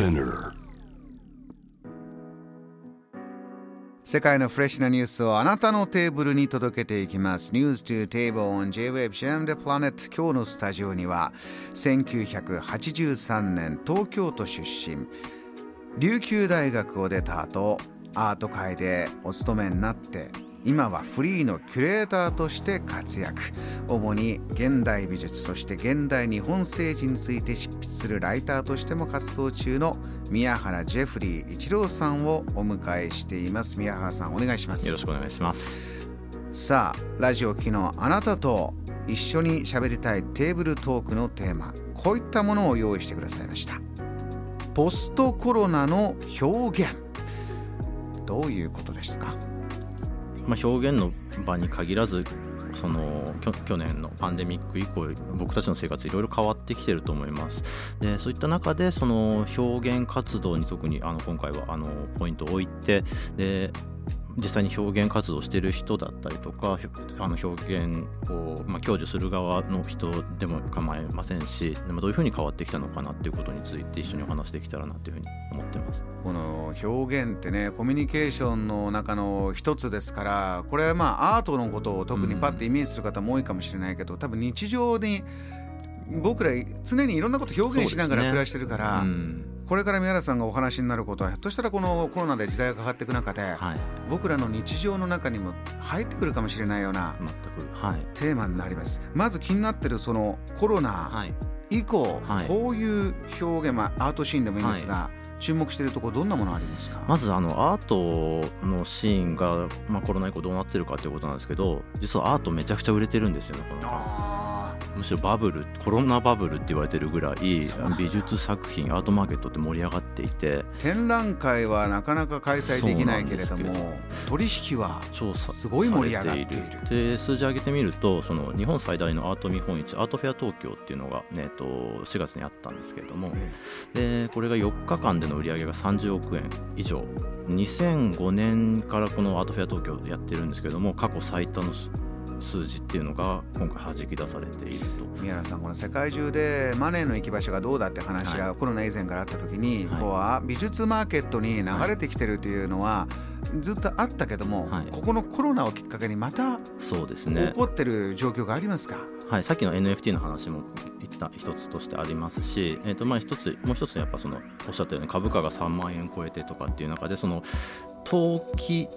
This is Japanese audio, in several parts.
Spinner 世界のフレッシュなニュースをあなたのテーブルに届けていきます。News to Table on J-Wave Jam the Planet 今日のスタジオには1983年東京都出身。琉球大学を出た後アート界でお勤めになって今はフリーのキュレーターとして活躍。主に現代美術そして現代日本政治について執筆するライターとしても活動中の宮原ジェフリー一郎さんをお迎えしています。宮原さんお願いします。よろしくお願いします。さあラジオ機のあなたと一緒に喋りたいテーブルトークのテーマ。こういったものを用意してくださいました。ポストコロナの表現。どういうことですか？まあ、表現の場に限らずその去年のパンデミック以降僕たちの生活いろいろ変わってきてると思います。でそういった中でその表現活動に特にあの今回はあのポイントを置いてで実際に表現活動してる人だったりとかあの表現を、まあ、享受する側の人でも構いませんしでもどういうふうに変わってきたのかなっていうことについて一緒にお話できたらなというふうに思ってますこの表現ってねコミュニケーションの中の一つですからこれはまあアートのことを特にパッとイメージする方も多いかもしれないけど、多分日常に僕ら常にいろんなこと表現しながら暮らしてるから。これから宮原さんがお話になることはひょっとしたらこのコロナで時代が変わっていく中で、はい、僕らの日常の中にも入ってくるかもしれないようなテーマになります。まず気になってるそのコロナ以降、はい、こういう表現、まあ、アートシーンでもいいんですが、はい。注目しているところどんなものありますか？まずあのアートのシーンが、まあ、コロナ以降どうなってるかということなんですけど実はアートめちゃくちゃ売れてるんですよねこのむしろバブルコロナバブルって言われてるぐらい美術作品アートマーケットって盛り上がっていて。展覧会はなかなか開催できないけれども取引はすごい盛り上がっている。で数字上げてみるとその日本最大のアート見本市アートフェア東京っていうのが、ね、と4月にあったんですけれども、でこれが4日間での売り上げが30億円以上。2005年からこのアートフェア東京やってるんですけれども過去最多の数字っていうのが今回はじき出されていると。宮原さんこの世界中でマネーの行き場所がどうだって話がコロナ以前からあった時に、はい、こう美術マーケットに流れてきてるというのは、ずっとあったけども、はい、ここのコロナをきっかけにまたそうですね。起こってる状況がありますか？はい、さっきの NFT の話も言った一つとしてありますし、えーとまあ、一つもう一つやっぱそのおっしゃったように株価が3万円超えてとかっていう中でその投機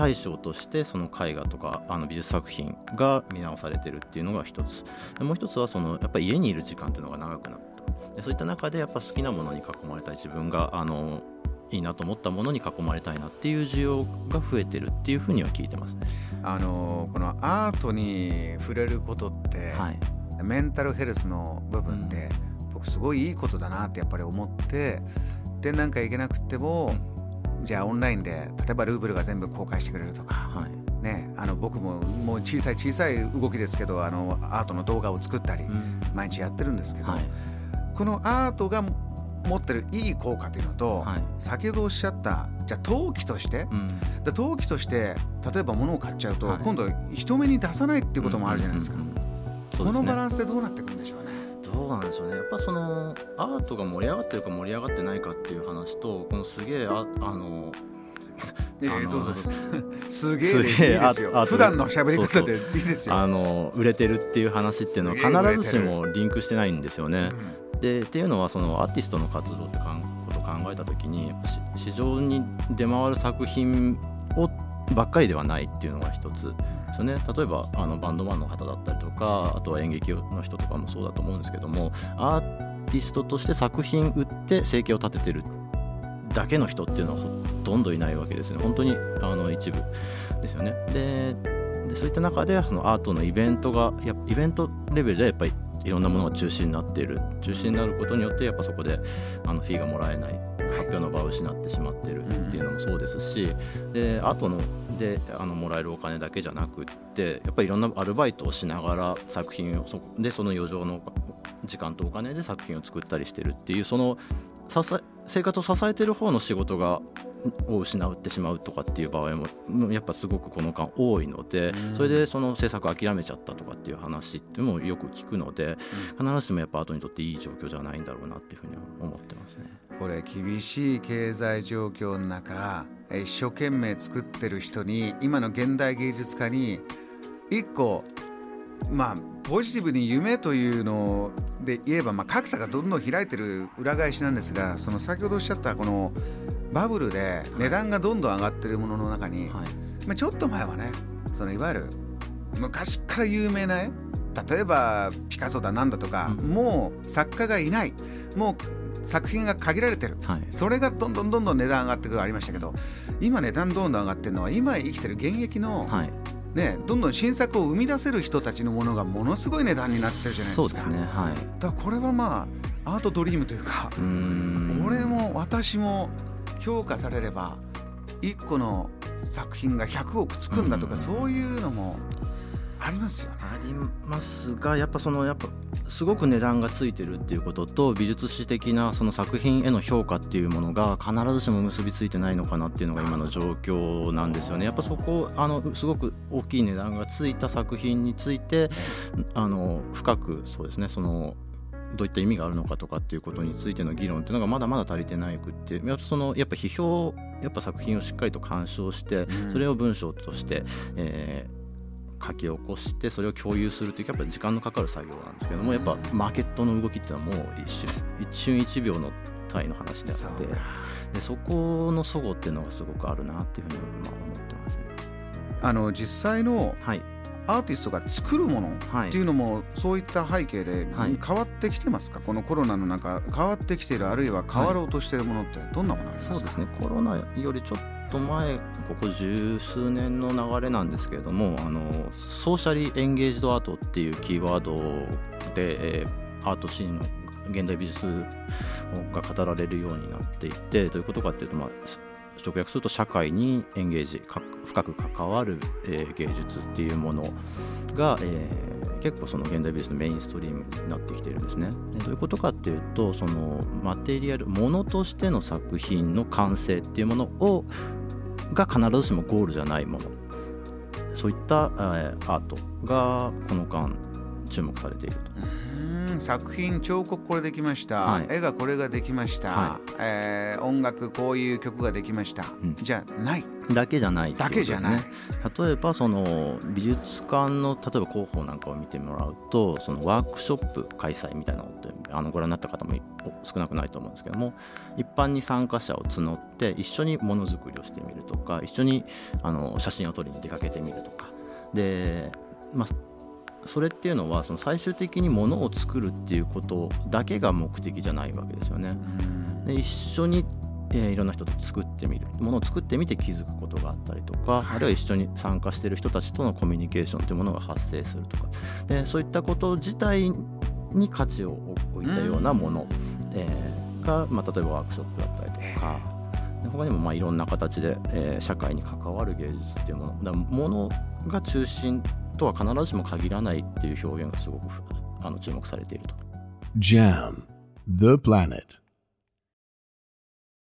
対象としてその絵画とかあの美術作品が見直されてるっていうのが一つ。でもう一つはそのやっぱり家にいる時間っていうのが長くなった。でそういった中でやっぱ好きなものに囲まれたい自分があのいいなと思ったものに囲まれたいなっていう需要が増えてるっていうふうには聞いてますね。あのこのアートに触れることって、はい、メンタルヘルスの部分で、うん、僕すごいいいことだなってやっぱり思って展覧会行けなくても、うんじゃあオンラインで例えばルーブルが全部公開してくれるとか、はい、ね、あの僕ももう小さい小さい動きですけどあのアートの動画を作ったり、毎日やってるんですけど、はい、このアートが持ってるいい効果というのと、はい、先ほどおっしゃったじゃあ陶器として、うん、陶器として例えば物を買っちゃうと、今度人目に出さないっていうこともあるじゃないですか、このバランスでどうなっていくんでしょうね。どうなんでしょうね。やっぱそのアートが盛り上がってるか盛り上がってないかっていう話とこのすげえああのえー、どうぞどうぞ。すげえですよ。普段の喋り方でいいですよ。あの売れてるっていう話っていうのは必ずしもリンクしてないんですよね、うん、でっていうのはそのアーティストの活動ってことを考えた時に市場に出回る作品をばっかりではないっていうのが一つ。ですよね。例えばあのバンドマンの方だったりとかあとは演劇の人とかもそうだと思うんですけどもアーティストとして作品売って生計を立ててるだけの人っていうのはほとんどいないわけですね。本当にあの一部。ですよね。でそういった中でそのアートのイベントがやイベントレベルでやっぱりいろんなものが中心になっている。中心になることによってやっぱそこであのフィーがもらえない。発表の場を失ってしまってるっていうのもそうですし、であとのであのもらえるお金だけじゃなくってやっぱりいろんなアルバイトをしながら作品をそでその余剰の時間とお金で作品を作ったりしてるっていうその生活を支えてる方の仕事がを失ってしまうとかっていう場合もやっぱすごくこの間多いのでそれでその制作諦めちゃったとかっていう話っていうのもよく聞くので必ずしもやっぱ後にとっていい状況じゃないんだろうなっていうふうに思ってますね。これ厳しい経済状況の中一生懸命作ってる人に今の現代芸術家に一個まあポジティブに夢というので言えば、まあ、格差がどんどん開いてる裏返しなんですがその先ほどおっしゃったこのバブルで値段がどんどん上がってるものの中に、はい、まあ、ちょっと前はねそのいわゆる昔から有名な絵例えばピカソだなんだとか、うん、もう作家がいない。もう作品が限られてる、はい、それがどんどんどんどん値段上がってくるありましたけど今値段どんどん上がってるのは今生きてる現役の、はい、ね、どんどん新作を生み出せる人たちのものがものすごい値段になってるじゃないですか。そうですねはい、だからこれはまあアートドリームというか俺も私も評価されれば1個の作品が100億つくんだとかそういうのもありますよね。ありますがやっぱそのやっぱすごく値段がついてるっていうことと美術史的なその作品への評価っていうものが必ずしも結びついてないのかなっていうのが今の状況なんですよね。やっぱそこあのすごく大きい値段がついた作品についてあの深くそうですねそのどういった意味があるのかとかっていうことについての議論っていうのがまだまだ足りてないくってそのやっぱ批評やっぱ作品をしっかりと鑑賞してそれを文章として、えー書き起こしてそれを共有するというやっぱり時間のかかる作業なんですけどもやっぱマーケットの動きっていうのはもう一瞬一瞬一秒の単位の話であってでそこの齟齬っていうのがすごくあるなっていうふうにまあ思ってますね。あの実際の、はい。アーティストが作るものっていうのもそういった背景で変わってきてますか、はい、このコロナの中変わってきているあるいは変わろうとしているものってどんなものありますか、そうですね。コロナよりちょっと前ここ十数年の流れなんですけれどもあのソーシャリエンゲージドアートっていうキーワードで、えー、アートシーンの現代美術が語られるようになっていてどういうことかっていうと、まあ、直訳すると社会にエンゲージ深く関わる、えー、芸術っていうものが、えー、結構その現代美術のメインストリームになってきてるんですね。でどういうことかっていうとそのマテリアルものとしての作品の完成っていうものをが必ずしもゴールじゃないものそういった、えー、アートがこの間注目されていると。作品彫刻これできました、はい、絵がこれができました、はい、えー、音楽こういう曲ができました、うん、じゃない。だけじゃない、ね、だけじゃない。例えばその美術館の例えば広報なんかを見てもらうとそのワークショップ開催みたいなのってあのご覧になった方も少なくないと思うんですけども一般に参加者を募って一緒にものづくりをしてみるとか一緒にあの写真を撮りに出かけてみるとか。で、まあ、それっていうのはその最終的にものを作るっていうことだけが目的じゃないわけですよね。で一緒にえー、いろんな人と作ってみる。ものを作ってみて気づくことがあったりとかあるいは一緒に参加している人たちとのコミュニケーションというものが発生するとか。でそういったこと自体に価値を置いたようなもの、えー、が、まあ、例えばワークショップだったりとか。他にもまあいろんな形で、えー、社会に関わる芸術っていうもの。だものが中心とは必ずしも限らないっていう表現がすごくあの注目されていると。JAM The Planet